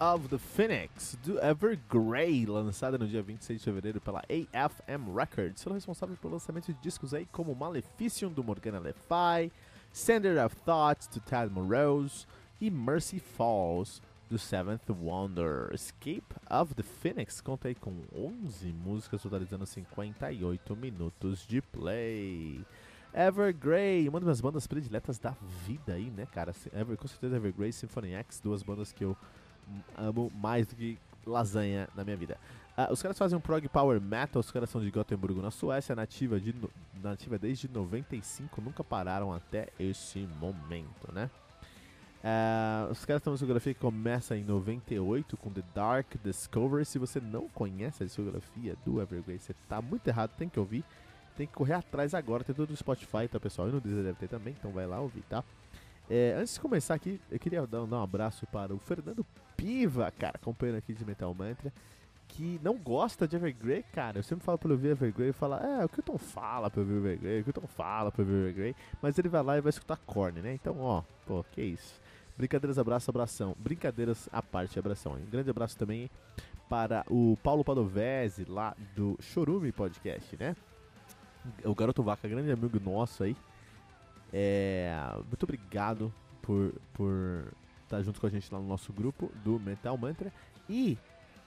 Of the Phoenix, do Evergrey, lançada no dia 26 de fevereiro pela AFM Records, sendo responsável pelo lançamento de discos aí como Maleficium, do Morgana Le Fay, Sender of Thoughts, do Tad Morose, e Mercy Falls, do Seventh Wonder. Escape of the Phoenix conta aí com 11 músicas, totalizando 58 minutos de play. Evergrey, uma das minhas bandas prediletas da vida aí, né, cara? Ever, com certeza Evergrey, Symphony X, duas bandas que eu amo mais do que lasanha na minha vida. Uh, os caras fazem um prog power metal, os caras são de Gothenburgo, na Suécia, nativa, de nativa desde 95, nunca pararam até esse momento, né? Uh, os caras têm uma discografia que começa em 98 com The Dark Discovery. Se você não conhece a discografia do Evergrey, você tá muito errado, tem que ouvir. Tem que correr atrás agora, tem tudo no Spotify, tá pessoal? E no Deezer deve ter também, então vai lá ouvir, tá? É, antes de começar aqui, eu queria dar, dar um abraço para o Fernando Piva, cara, companheiro aqui de Metal Mantra, que não gosta de Evergrey, cara. Eu sempre falo pra ele ouvir Evergrey e fala, é, o que Tom fala pra ouvir Evergrey, o que Tom fala pra ouvir Evergrey, mas ele vai lá e vai escutar Korn, né? Então, ó, pô, que isso. Brincadeiras, abraço, abração. Brincadeiras à parte, abração. Um grande abraço também para o Paulo Padovese, lá do Chorume Podcast, né? o Garoto Vaca, grande amigo nosso aí. É, muito obrigado por, por estar junto com a gente lá no nosso grupo do Metal Mantra e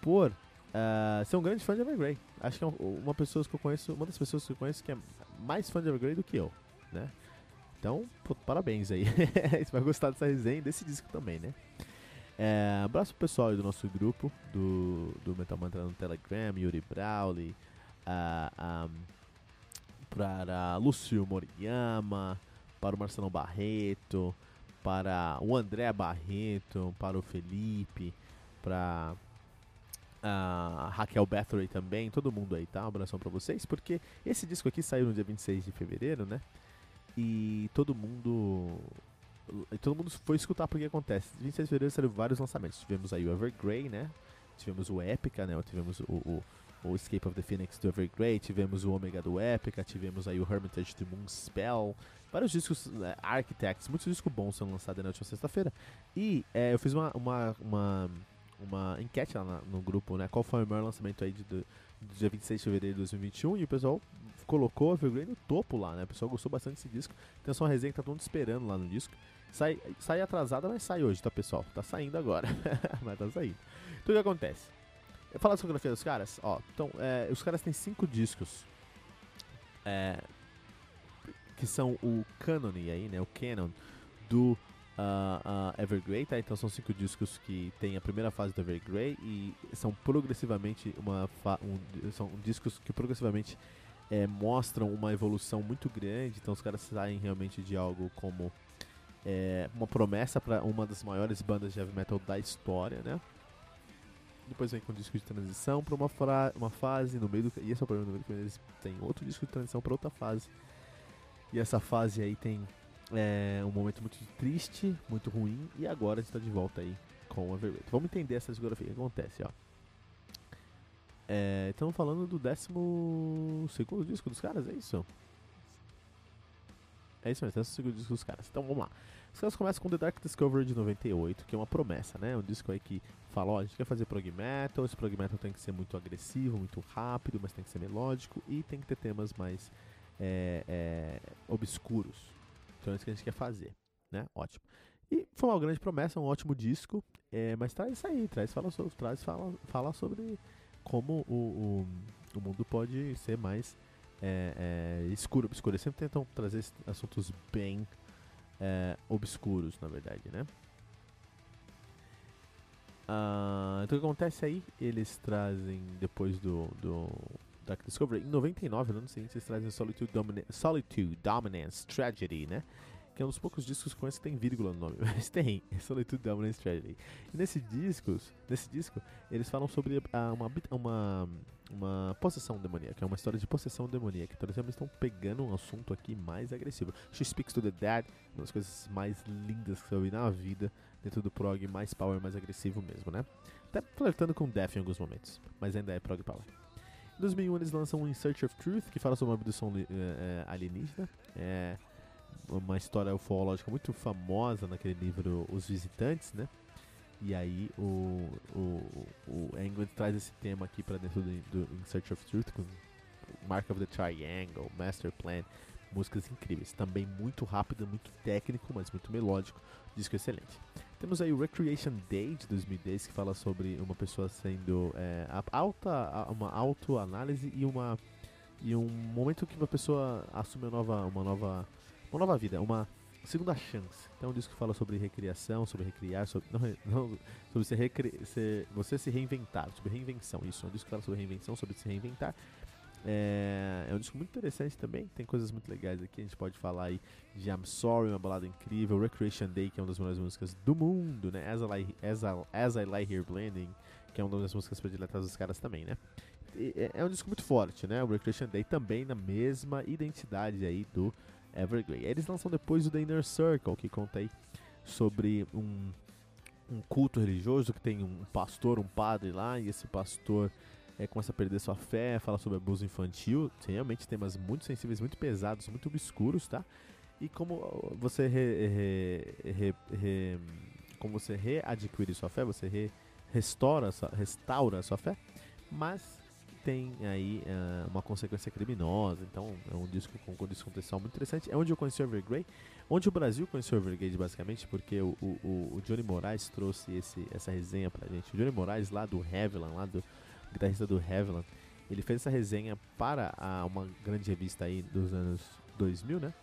por uh, ser um grande fã de Evergrey. Acho que é uma pessoa que eu conheço, uma das pessoas que eu conheço que é mais fã de Evergrey do que eu, né? Então, pô, parabéns aí. Você vai gostar dessa resenha e desse disco também, né? É, abraço pro pessoal do nosso grupo do, do Metal Mantra no Telegram, Yuri Brawley, uh, um, para Lúcio Moriyama, para o Marcelo Barreto, para o André Barreto, para o Felipe, para a Raquel Bathory também, todo mundo aí, tá? Um abração para vocês, porque esse disco aqui saiu no dia 26 de fevereiro, né? E todo mundo todo mundo foi escutar porque acontece. 26 de fevereiro saíram vários lançamentos. Tivemos aí o Evergrey, né? Tivemos o Epica, né? Tivemos o, o o Escape of the Phoenix do Evergrey, tivemos o Omega do Epica, tivemos aí o Hermitage do Moonspell, vários discos, né, Architects, muitos discos bons sendo lançados na última sexta-feira. E é, eu fiz uma, uma, uma, uma enquete lá na, no grupo, né, qual foi o maior lançamento aí de, do dia 26 de fevereiro de 2021, e o pessoal colocou o Evergrey no topo lá, né, o pessoal gostou bastante desse disco, tem só uma resenha que tá todo mundo esperando lá no disco. Sai, sai atrasada, mas sai hoje, tá pessoal? Tá saindo agora, mas tá saindo. Então o que acontece? Falar da discografia dos caras, ó. Então, é, os caras têm cinco discos. É, que são o canon aí, né? O canon do uh, uh, Evergrey, tá? Então são cinco discos que tem a primeira fase do Evergrey e são progressivamente uma um, são discos que progressivamente é, mostram uma evolução muito grande. Então os caras saem realmente de algo como é, uma promessa para uma das maiores bandas de heavy metal da história, né? Depois vem com um disco de transição para uma, uma fase no meio do. E esse é o problema do meio do eles têm outro disco de transição para outra fase. E essa fase aí tem é, um momento muito triste, muito ruim, e agora a gente está de volta aí com o Evergrey. Vamos entender essa discografia. O que acontece, ó. É, estamos falando do 12 segundo disco dos caras, é isso? É isso mesmo, 12 segundo disco dos caras. Então vamos lá. Os caras começam com The Dark Discovery de 98, que é uma promessa, né? Um disco aí que fala, ó, a gente quer fazer prog metal, esse prog metal tem que ser muito agressivo, muito rápido, mas tem que ser melódico e tem que ter temas mais é, é, obscuros. Então é isso que a gente quer fazer, né? Ótimo. E foi uma grande promessa, um ótimo disco, é, mas traz isso aí, traz fala sobre, traz fala, fala sobre como o, o, o mundo pode ser mais é, é, escuro, obscuro. Eles sempre tentam trazer assuntos bem é, obscuros, na verdade, né? Uh, então o que acontece aí? Eles trazem, depois do, do Dark Discovery, em 99, no ano seguinte, eles trazem Solitude, Domina Solitude Dominance Tragedy, né? Que é um dos poucos discos que conheço que tem vírgula no nome, mas tem, Solitude Dominance Tragedy. E nesse disco, nesse disco, eles falam sobre ah, uma, uma, uma possessão demoníaca, é uma história de possessão demoníaca. Então eles estão pegando um assunto aqui mais agressivo. She Speaks to the Dead, uma das coisas mais lindas que eu vi na vida, dentro do prog mais power, mais agressivo mesmo, né? Até flertando com death em alguns momentos, mas ainda é prog power. Em 2001 eles lançam In Search of Truth, que fala sobre uma abdução é, alienígena. É uma história ufológica muito famosa naquele livro Os Visitantes, né? E aí o, o, o England traz esse tema aqui para dentro do, do, In Search of Truth com Mark of the Triangle, Master Plan, músicas incríveis. Também muito rápido, muito técnico, mas muito melódico. Disco excelente. Temos aí o Recreation Day de 2010 que fala sobre uma pessoa sendo é, alta, uma autoanálise e uma e um momento que uma pessoa assume uma nova, uma nova, uma nova vida, uma segunda chance. Então é um disco que fala sobre recriação, sobre recriar, sobre, não, não, sobre se recri, se, você se reinventar, sobre reinvenção. Isso, é um disco que fala sobre reinvenção, sobre se reinventar. É, é, um disco muito interessante também, tem coisas muito legais aqui. A gente pode falar aí de I'm Sorry, uma balada incrível, Recreation Day, que é uma das melhores músicas do mundo, né? As I Lie, As I, As I Lie Here Blending, que é uma das músicas prediletas dos caras também, né? É, é um disco muito forte, né? O Recreation Day também na mesma identidade aí do Evergrey. Eles lançam depois o The Inner Circle, que conta aí sobre um, um culto religioso que tem um pastor, um padre lá, e esse pastor é, começa a perder sua fé, fala sobre abuso infantil, realmente temas muito sensíveis, muito pesados, muito obscuros, tá? E como você re, re, re, como você readquire sua fé, você re, restaura, restaura sua fé, mas tem aí uh, uma consequência criminosa. Então é um disco com um disco contextual muito interessante. É onde eu conheci o Evergrey, onde o Brasil conheceu o Evergrey basicamente, porque o, o, o Johnny Moraes trouxe esse, essa resenha pra gente. O Johnny Moraes lá do Heavyland, lá do guitarrista do Heavyland, ele fez essa resenha para a, uma grande revista aí dos anos 2000, né?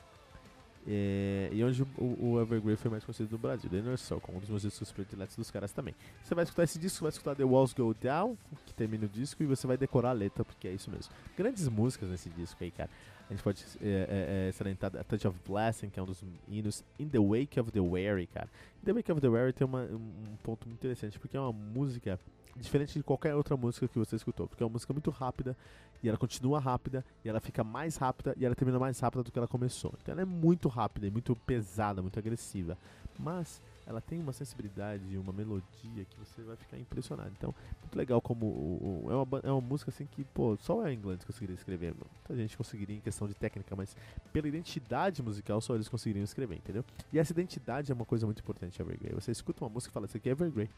É, e onde o, o Evergrey foi mais conhecido no Brasil, The Inner Circle, um dos meus discos prediletos dos caras também. Você vai escutar esse disco, vai escutar The Walls Go Down, que termina o disco, e você vai decorar a letra, porque é isso mesmo. Grandes músicas nesse disco aí, cara. A gente pode é, é, é salientar A Touch of Blessing, que é um dos hinos, In the Wake of the Weary, cara. In the Wake of the Weary tem uma, um ponto muito interessante, porque é uma música diferente de qualquer outra música que você escutou, porque é uma música muito rápida e ela continua rápida e ela fica mais rápida e ela termina mais rápida do que ela começou. Então ela é muito rápida, e muito pesada, muito agressiva, mas ela tem uma sensibilidade, uma melodia que você vai ficar impressionado. Então, muito legal como o, o, é, uma, é uma música assim que, pô, só o inglês conseguiria escrever. Muita gente conseguiria em questão de técnica, mas pela identidade musical só eles conseguiriam escrever, entendeu? E essa identidade é uma coisa muito importante, Evergrey. Você escuta uma música e fala, isso aqui é Evergrey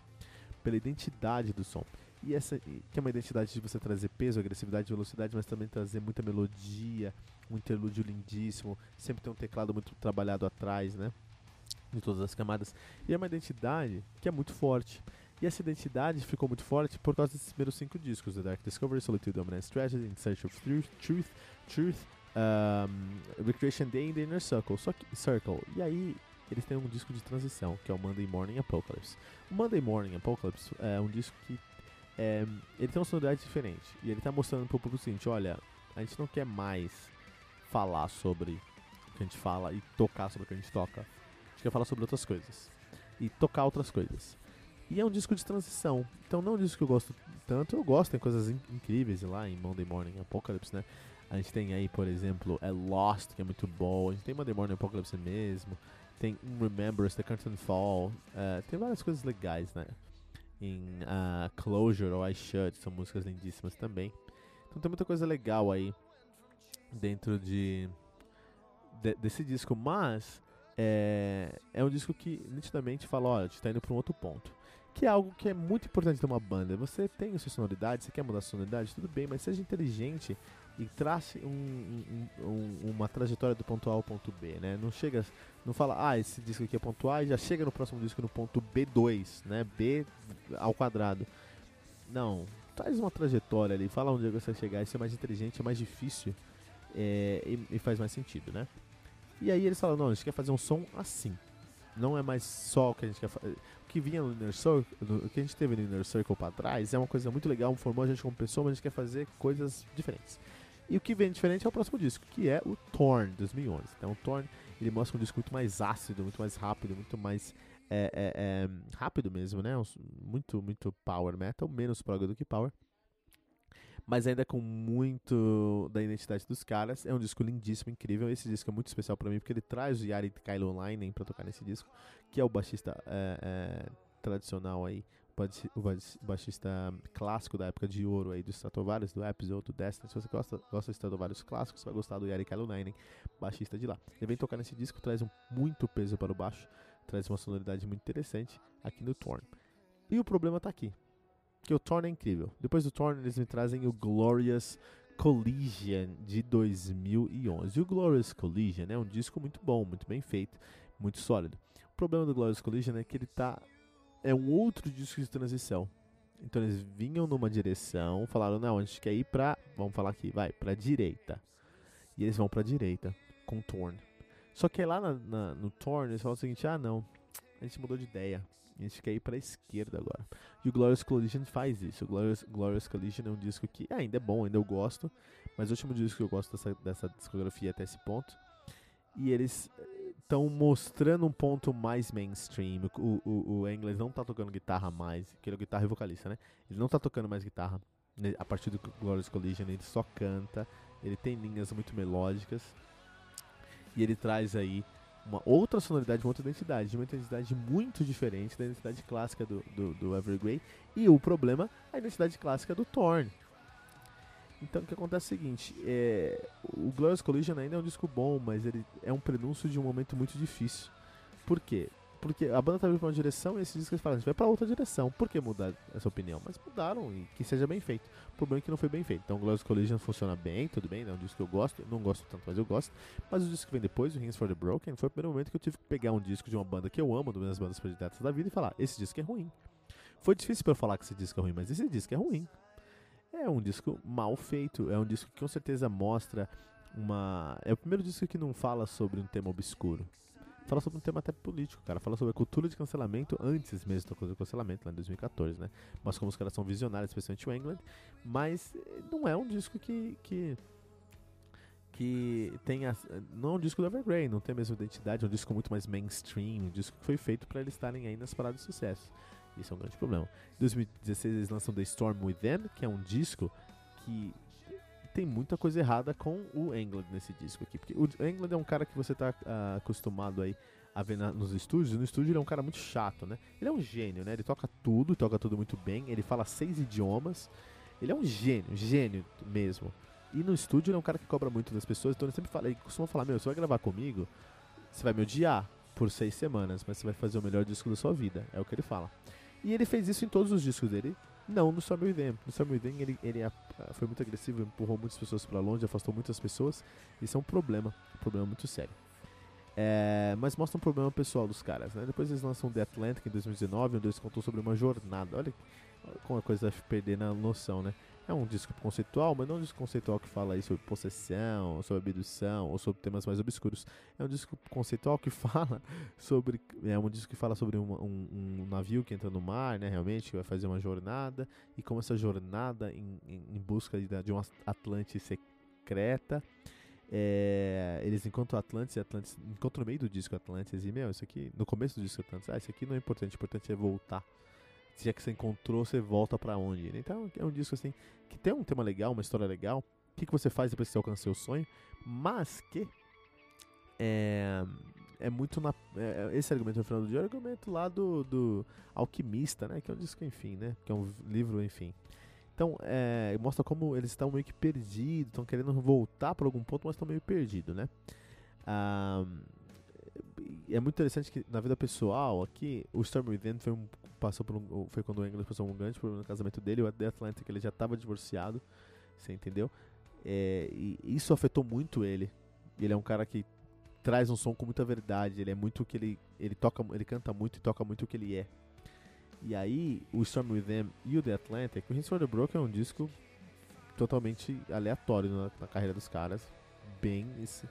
pela identidade do som. E essa que é uma identidade de você trazer peso, agressividade, velocidade, mas também trazer muita melodia, um interlúdio lindíssimo, sempre tem um teclado muito trabalhado atrás, né? De todas as camadas. E é uma identidade que é muito forte. E essa identidade ficou muito forte por causa desses primeiros cinco discos: The Dark Discovery, Solitude, Dominance, Tragedy, In Search of Truth, Truth, Truth um, Recreation Day and The Inner Circle. Só que, Circle. E aí eles têm um disco de transição, que é o Monday Morning Apocalypse. O Monday Morning Apocalypse é um disco que é, ele tem uma sonoridade diferente. E ele está mostrando para o público o seguinte, olha, a gente não quer mais falar sobre o que a gente fala e tocar sobre o que a gente toca. A gente quer falar sobre outras coisas. E tocar outras coisas. E é um disco de transição. Então não é um disco que eu gosto tanto. Eu gosto, tem coisas in incríveis lá em Monday Morning Apocalypse, né? A gente tem aí, por exemplo, é Lost, que é muito bom. A gente tem Monday Morning Apocalypse mesmo tem Remembers, The Curtain Fall, uh, tem várias coisas legais, né? Em uh, Closure ou I Should, são músicas lindíssimas também. Então tem muita coisa legal aí dentro de, de desse disco, mas é, é um disco que nitidamente fala, olha, a gente tá indo para um outro ponto. Que é algo que é muito importante de uma banda. Você tem a sua sonoridade, você quer mudar a sonoridade, tudo bem, mas seja inteligente e trace um, um, um, uma trajetória do ponto A ao ponto B, né? Não chega, não fala, ah, esse disco aqui é ponto A e já chega no próximo disco no ponto B2, né? B ao quadrado. Não, traz uma trajetória ali, fala onde você vai chegar, isso é mais inteligente, é mais difícil é, e, e, faz mais sentido, né? E aí eles falam, não, a gente quer fazer um som assim. Não é mais só o que a gente quer fazer. Que vinha no Inner Circle, o que a gente teve no Inner Circle pra trás é uma coisa muito legal, formou a gente como pessoa, mas a gente quer fazer coisas diferentes. E o que vem diferente é o próximo disco, que é o Torn 2011. Então, o Torn ele mostra um disco muito mais ácido, muito mais rápido, muito mais é, é, é, rápido mesmo, né? Muito, muito power metal, menos prog do que power. Mas ainda com muito da identidade dos caras. É um disco lindíssimo, incrível. Esse disco é muito especial para mim porque ele traz o Yari Kailonainen para tocar nesse disco, que é o baixista é, é, tradicional aí o baixista clássico da época de ouro aí do Stratovarius, do Episode, do Destiny. Se você gosta, gosta de Stratovarius clássicos, você vai gostar do Eric Alunainen, baixista de lá. Ele vem tocar nesse disco, traz um muito peso para o baixo, traz uma sonoridade muito interessante aqui no Torn. E o problema tá aqui, que o Torn é incrível. Depois do Torn, eles me trazem o Glorious Collision de 2011. E o Glorious Collision é um disco muito bom, muito bem feito, muito sólido. O problema do Glorious Collision é que ele tá é um outro disco de transição. Então eles vinham numa direção, falaram, não, a gente quer ir pra, vamos falar aqui, vai, pra direita. E eles vão pra direita, com Torn. Só que lá na, na, no Torn eles falam o seguinte, ah não, a gente mudou de ideia. A gente quer ir pra esquerda agora. E o Glorious Collision faz isso. O Glorious, Glorious Collision é um disco que ainda é bom, ainda eu gosto. Mas o último disco que eu gosto dessa, dessa discografia até esse ponto. E eles estão mostrando um ponto mais mainstream. O, o, o Engels não tá tocando guitarra mais, que é guitarra e vocalista, né? Ele não tá tocando mais guitarra né? a partir do Glorious Collision, ele só canta, ele tem linhas muito melódicas e ele traz aí uma outra sonoridade, uma outra identidade, uma identidade muito diferente da identidade clássica do, do, do Evergrey e o problema, a identidade clássica do Thorn. Então o que acontece é o seguinte, é, o Glorious Collision ainda é um disco bom, mas ele é um prenúncio de um momento muito difícil. Por quê? Porque a banda tá indo pra uma direção e esse disco eles falam, a gente vai pra outra direção. Por que mudar essa opinião? Mas mudaram e que seja bem feito. O problema é que não foi bem feito. Então Glorious Collision funciona bem, tudo bem, é um disco que eu gosto, não gosto tanto, mas eu gosto. Mas o disco que vem depois, o Rings for the Broken, foi o primeiro momento que eu tive que pegar um disco de uma banda que eu amo, uma das bandas prediletas da vida, e falar, esse disco é ruim. Foi difícil para eu falar que esse disco é ruim, mas esse disco é ruim. É um disco mal feito, é um disco que com certeza mostra uma. É o primeiro disco que não fala sobre um tema obscuro. Fala sobre um tema até político, cara. Fala sobre a cultura de cancelamento antes mesmo da coisa do cancelamento, lá em 2014, né? Mas como os caras são visionários, especialmente o England. Mas eh, não é um disco que. que que tem a, não é um disco do Evergrey, não tem a mesma identidade, é um disco muito mais mainstream, um disco que foi feito para eles estarem aí nas paradas de sucesso. Isso é um grande problema. Em 2016 eles lançam The Storm Within, que é um disco que tem muita coisa errada com o England nesse disco aqui. Porque o England é um cara que você está uh, acostumado aí a ver na, nos estúdios. No estúdio ele é um cara muito chato, né? Ele é um gênio, né? Ele toca tudo, toca tudo muito bem. Ele fala seis idiomas. Ele é um gênio, gênio mesmo. E no estúdio ele é um cara que cobra muito das pessoas. Então ele sempre fala, ele costuma falar: Meu, você vai gravar comigo, você vai me odiar por seis semanas, mas você vai fazer o melhor disco da sua vida. É o que ele fala. E ele fez isso em todos os discos dele. Não no Summer Within. No Summer Within ele, ele foi muito agressivo, empurrou muitas pessoas para longe, afastou muitas pessoas. Isso é um problema, um problema muito sério. É, mas mostra um problema pessoal dos caras. Né? Depois eles lançam The Atlantic em 2019, onde eles contou sobre uma jornada. Olha como a coisa vai perder na noção, né? É um disco conceitual, mas não um disco conceitual que fala aí sobre possessão, sobre abdução ou sobre temas mais obscuros. É um disco conceitual que fala sobre. É um disco que fala sobre um, um, um navio que entra no mar, né? Realmente, que vai fazer uma jornada. E como essa jornada em, em, em busca de, de uma Atlante secreta. É, eles encontram Atlantis e Atlantis encontram no meio do disco Atlantis e, meu, isso aqui, no começo do disco Atlantis, ah, isso aqui não é importante, o importante é voltar já que você encontrou, você volta para onde? Então é um disco assim que tem um tema legal, uma história legal. O que, que você faz depois que você alcança seu sonho? Mas que é, é muito na. É, esse argumento do dia é o argumento lá do, do Alquimista, né? Que é um disco, enfim, né? Que é um livro, enfim. Então, é, mostra como eles estão meio que perdidos, estão querendo voltar para algum ponto, mas estão meio perdidos, né? Ah, é muito interessante que na vida pessoal aqui, o Storm Within foi, um, passou por um, foi quando o England passou um grande problema no casamento dele, o The Atlantic ele já estava divorciado, você entendeu? É, e isso afetou muito ele. Ele é um cara que traz um som com muita verdade, ele é muito o que ele ele toca, ele canta muito e toca muito o que ele é. E aí, o Storm Within e o The Atlantic, o Hints for the Broken é um disco totalmente aleatório na, na carreira dos caras, bem esse,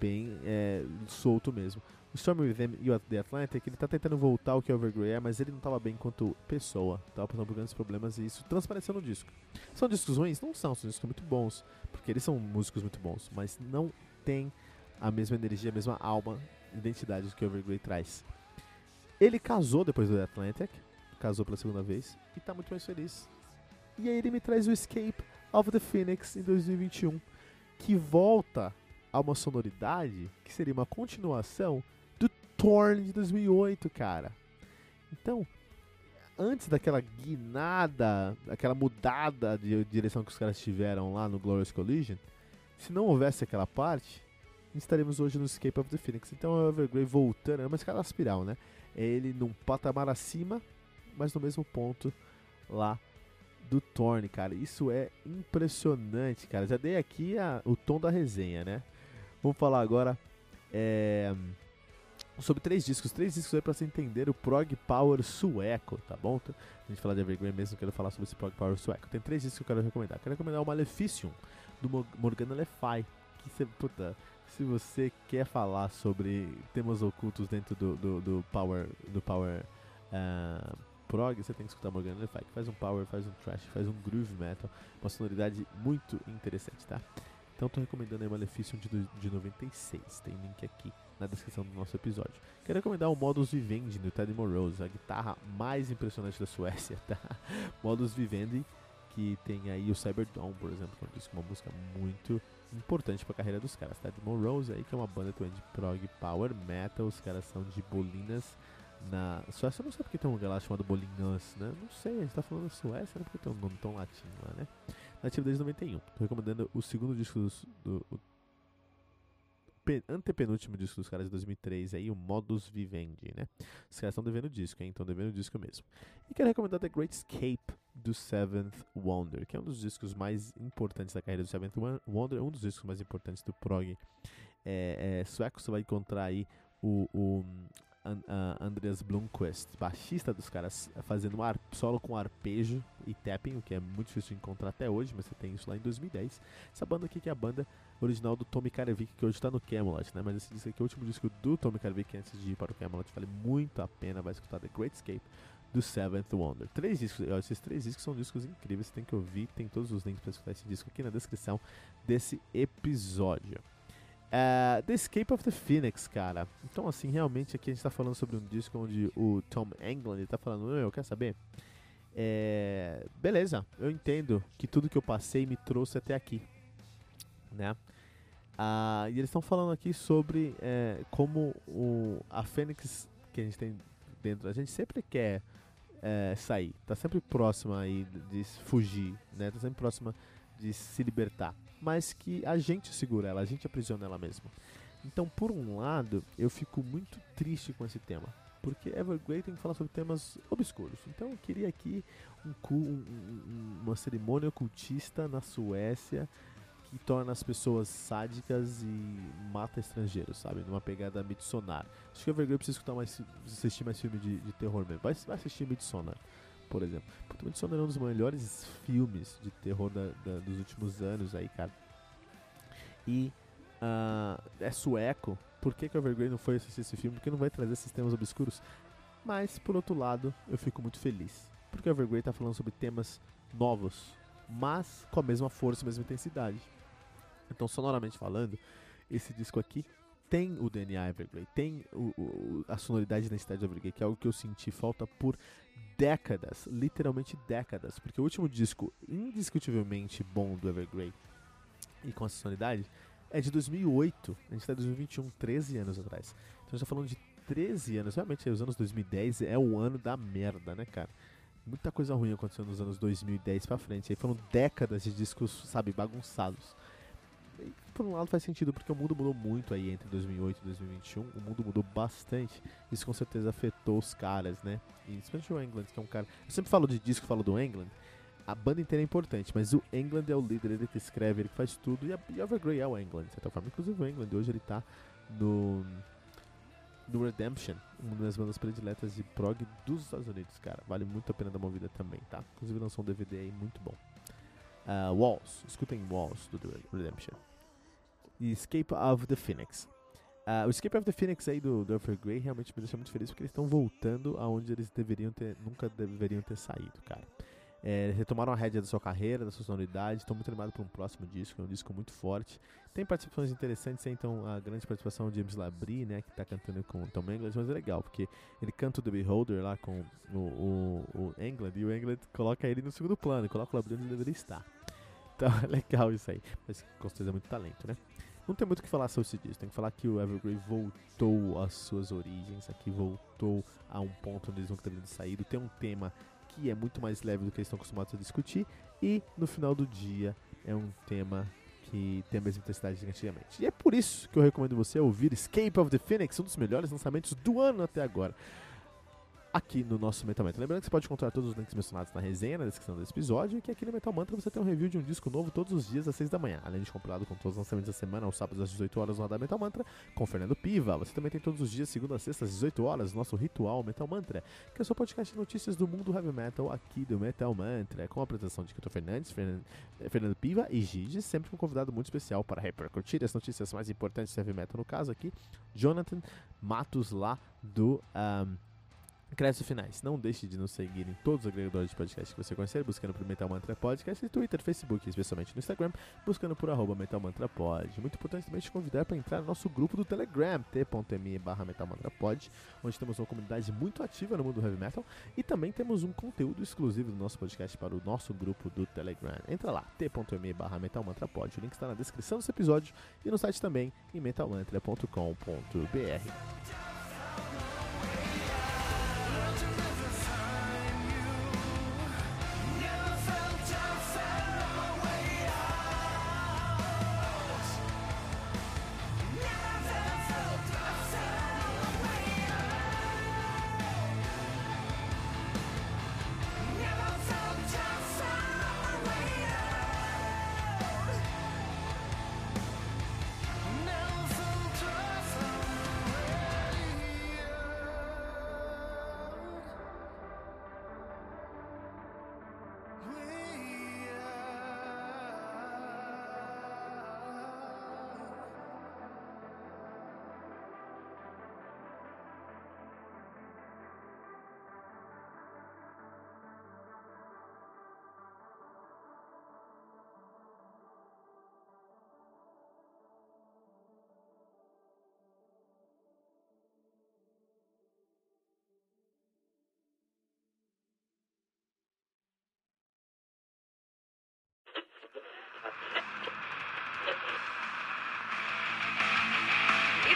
bem é, solto mesmo. O Storm Within e o The Atlantic, ele tá tentando voltar ao que o Evergrey é, mas ele não tava bem enquanto pessoa. Tava passando por grandes problemas e isso transpareceu no disco. São discos ruins? Não são, são discos muito bons, porque eles são músicos muito bons, mas não tem a mesma energia, a mesma alma, identidade que o Evergrey traz. Ele casou depois do The Atlantic, casou pela segunda vez e tá muito mais feliz. E aí ele me traz o Escape of the Phoenix em 2021, que volta a uma sonoridade que seria uma continuação do Torn de 2008, cara. Então, antes daquela guinada, aquela mudada de direção que os caras tiveram lá no Glorious Collision, se não houvesse aquela parte, estaremos hoje no Escape of the Phoenix. Então é o Evergrey voltando, é uma escala espiral, né? É ele num patamar acima, mas no mesmo ponto lá do Thorn, cara. Isso é impressionante, cara. Já dei aqui a, o tom da resenha, né? Vamos falar agora é, sobre três discos. Três discos aí pra você entender o prog power sueco, tá bom? A gente falar de Evergreen mesmo, eu quero falar sobre esse prog power sueco. Tem três discos que eu quero recomendar. quero recomendar o Maleficium, do Morgana Le Fay. Que você, puta, se você quer falar sobre temas ocultos dentro do, do, do Power, do power uh, Prog, você tem que escutar Morgan Le Fay, que faz um Power, faz um Trash, faz um Groove Metal, uma sonoridade muito interessante, tá? Então tô recomendando aí Maleficium de, de 96, tem link aqui na descrição do nosso episódio. Quero recomendar o Modus Vivendi do Teddy Morose, a guitarra mais impressionante da Suécia, tá? Modus Vivendi, que tem aí o Cyberdawn, por exemplo, que é um uma música muito importante para a carreira dos caras. Ted Rose aí, que é uma banda de prog power metal, os caras são de Bolinas na Suécia. Eu não sei porque tem um lugar lá chamado Bolinhas, né? Não sei, a gente tá falando Suécia, né? Porque tem um nome tão latino lá, né? Nativo desde 91. Tô recomendando o segundo disco do, do antepenúltimo disco dos caras de 2003 aí, o Modus Vivendi, né? Os caras estão devendo disco, hein? Estão devendo disco mesmo. E quero recomendar The Great Escape do Seventh Wonder, que é um dos discos mais importantes da carreira do Seventh Wonder, um dos discos mais importantes do prog é, é, sueco. Você vai encontrar aí o, o Andreas Blomqvist, baixista dos caras, fazendo um solo com arpejo e tapping, o que é muito difícil de encontrar até hoje, mas você tem isso lá em 2010. Essa banda aqui que é a banda original do Tommy Karevik, que hoje está no Camelot, né? Mas esse disco aqui é o último disco do Tommy Karevik antes de ir para o Camelot. Vale muito a pena, vai escutar The Great Escape do Seventh Wonder. Três discos, esses três discos são discos incríveis, você tem que ouvir, tem todos os links para escutar esse disco aqui na descrição desse episódio. Uh, the Escape of the Phoenix, cara. Então, assim, realmente aqui a gente tá falando sobre um disco onde o Tom England tá falando, eu quer saber? É, beleza, eu entendo que tudo que eu passei me trouxe até aqui, né? Uh, e eles estão falando aqui sobre é, como o, a Fênix que a gente tem dentro, a gente sempre quer é, sair, tá sempre próxima aí de fugir, né? Tá sempre próxima de se libertar mas que a gente segura ela, a gente aprisiona ela mesmo. Então, por um lado, eu fico muito triste com esse tema, porque Evergrey tem que falar sobre temas obscuros. Então, eu queria aqui um, um, um, uma cerimônia ocultista na Suécia que torna as pessoas sádicas e mata estrangeiros, sabe? Numa pegada Midsonar. Acho que Evergrey precisa escutar mais, assistir mais filme de, de terror mesmo. Vai, vai assistir Midsonar por exemplo. Puta, Sono é um dos melhores filmes de terror da, da, dos últimos anos aí, cara. E uh, é sueco. Por que, que Evergrey não foi assistir esse filme? Porque não vai trazer esses temas obscuros. Mas, por outro lado, eu fico muito feliz. Porque Evergrey tá falando sobre temas novos, mas com a mesma força e mesma intensidade. Então, sonoramente falando, esse disco aqui tem o DNA Evergrey, tem o, o, a sonoridade e identidade do Evergrey, que é algo que eu senti falta por décadas, literalmente décadas, porque o último disco indiscutivelmente bom do Evergrey e com essa sonoridade é de 2008, a gente está em 2021, 13 anos atrás. Então a gente tá falando de 13 anos, realmente os anos 2010 é o ano da merda, né, cara? Muita coisa ruim aconteceu nos anos 2010 pra frente, aí foram décadas de discos, sabe, bagunçados por um lado faz sentido, porque o mundo mudou muito aí entre 2008 e 2021. O mundo mudou bastante. Isso com certeza afetou os caras, né? E principalmente o England, que é um cara. Eu sempre falo de disco, falo do England. A banda inteira é importante, mas o England é o líder, ele que escreve, ele que faz tudo. E a, e Evergrey é o England, de certa forma. Inclusive o England hoje ele tá no. No Redemption, uma das bandas prediletas de prog dos Estados Unidos, cara. Vale muito a pena dar uma vida também, tá? Inclusive lançou um DVD aí muito bom. Uh, Walls, escutem Walls do Redemption e Escape of the Phoenix. Uh, o Escape of the Phoenix aí do, do Evergrey realmente me deixa muito feliz porque eles estão voltando aonde eles deveriam ter, nunca deveriam ter saído, cara. é, retomaram a rédea da sua carreira, da sua sonoridade. Estou muito animado para um próximo disco, é um disco muito forte. Tem participações interessantes, então a grande participação de James Labrie, né, que está cantando com o Tom England, mas é legal, porque ele canta o The Beholder lá com o, o, o England, e o England coloca ele no segundo plano, coloca o Labrie onde ele deveria estar. Então é legal isso aí, mas com certeza é muito talento, né? Não tem muito o que falar sobre disco, tem que falar que o Evergrey voltou às suas origens, aqui voltou a um ponto onde eles nunca teriam saído, tem um tema que é muito mais leve do que eles estão acostumados a discutir, e no final do dia é um tema que tem a mesma intensidade que antigamente. E é por isso que eu recomendo você ouvir Escape of the Phoenix, um dos melhores lançamentos do ano até agora aqui no nosso Metal Mantra. Lembrando que você pode encontrar todos os links mencionados na resenha, na descrição desse episódio, e que aqui no Metal Mantra você tem um review de um disco novo todos os dias às 6 da manhã, além de compilado com todos os lançamentos da semana, aos sábados às 18 horas no Radar Metal Mantra, com Fernando Piva. Você também tem todos os dias, segunda a sexta às 18 horas, nosso ritual Metal Mantra, que é o seu podcast de notícias do mundo heavy metal aqui do Metal Mantra, com a apresentação de Kito Fernandes, Fernando, Fernando Piva e Gigi, sempre com um convidado muito especial para repercutir as notícias mais importantes do heavy metal, no caso aqui, Jonathan Matos lá do... Um, Créditos finais. Não deixe de nos seguir em todos os agregadores de podcast que você conhecer, buscando por Metal Mantra Podcast, e Twitter, Facebook, especialmente no Instagram, buscando por arroba Metal Mantra Pod. Muito importante também te convidar para entrar no nosso grupo do Telegram, t.me barra Metal Mantra Pod, onde temos uma comunidade muito ativa no mundo do heavy metal e também temos um conteúdo exclusivo do nosso podcast para o nosso grupo do Telegram. Entra lá, t.me barra Metal Mantra Pod. O link está na descrição desse episódio e no site também em metalmantra.com.br.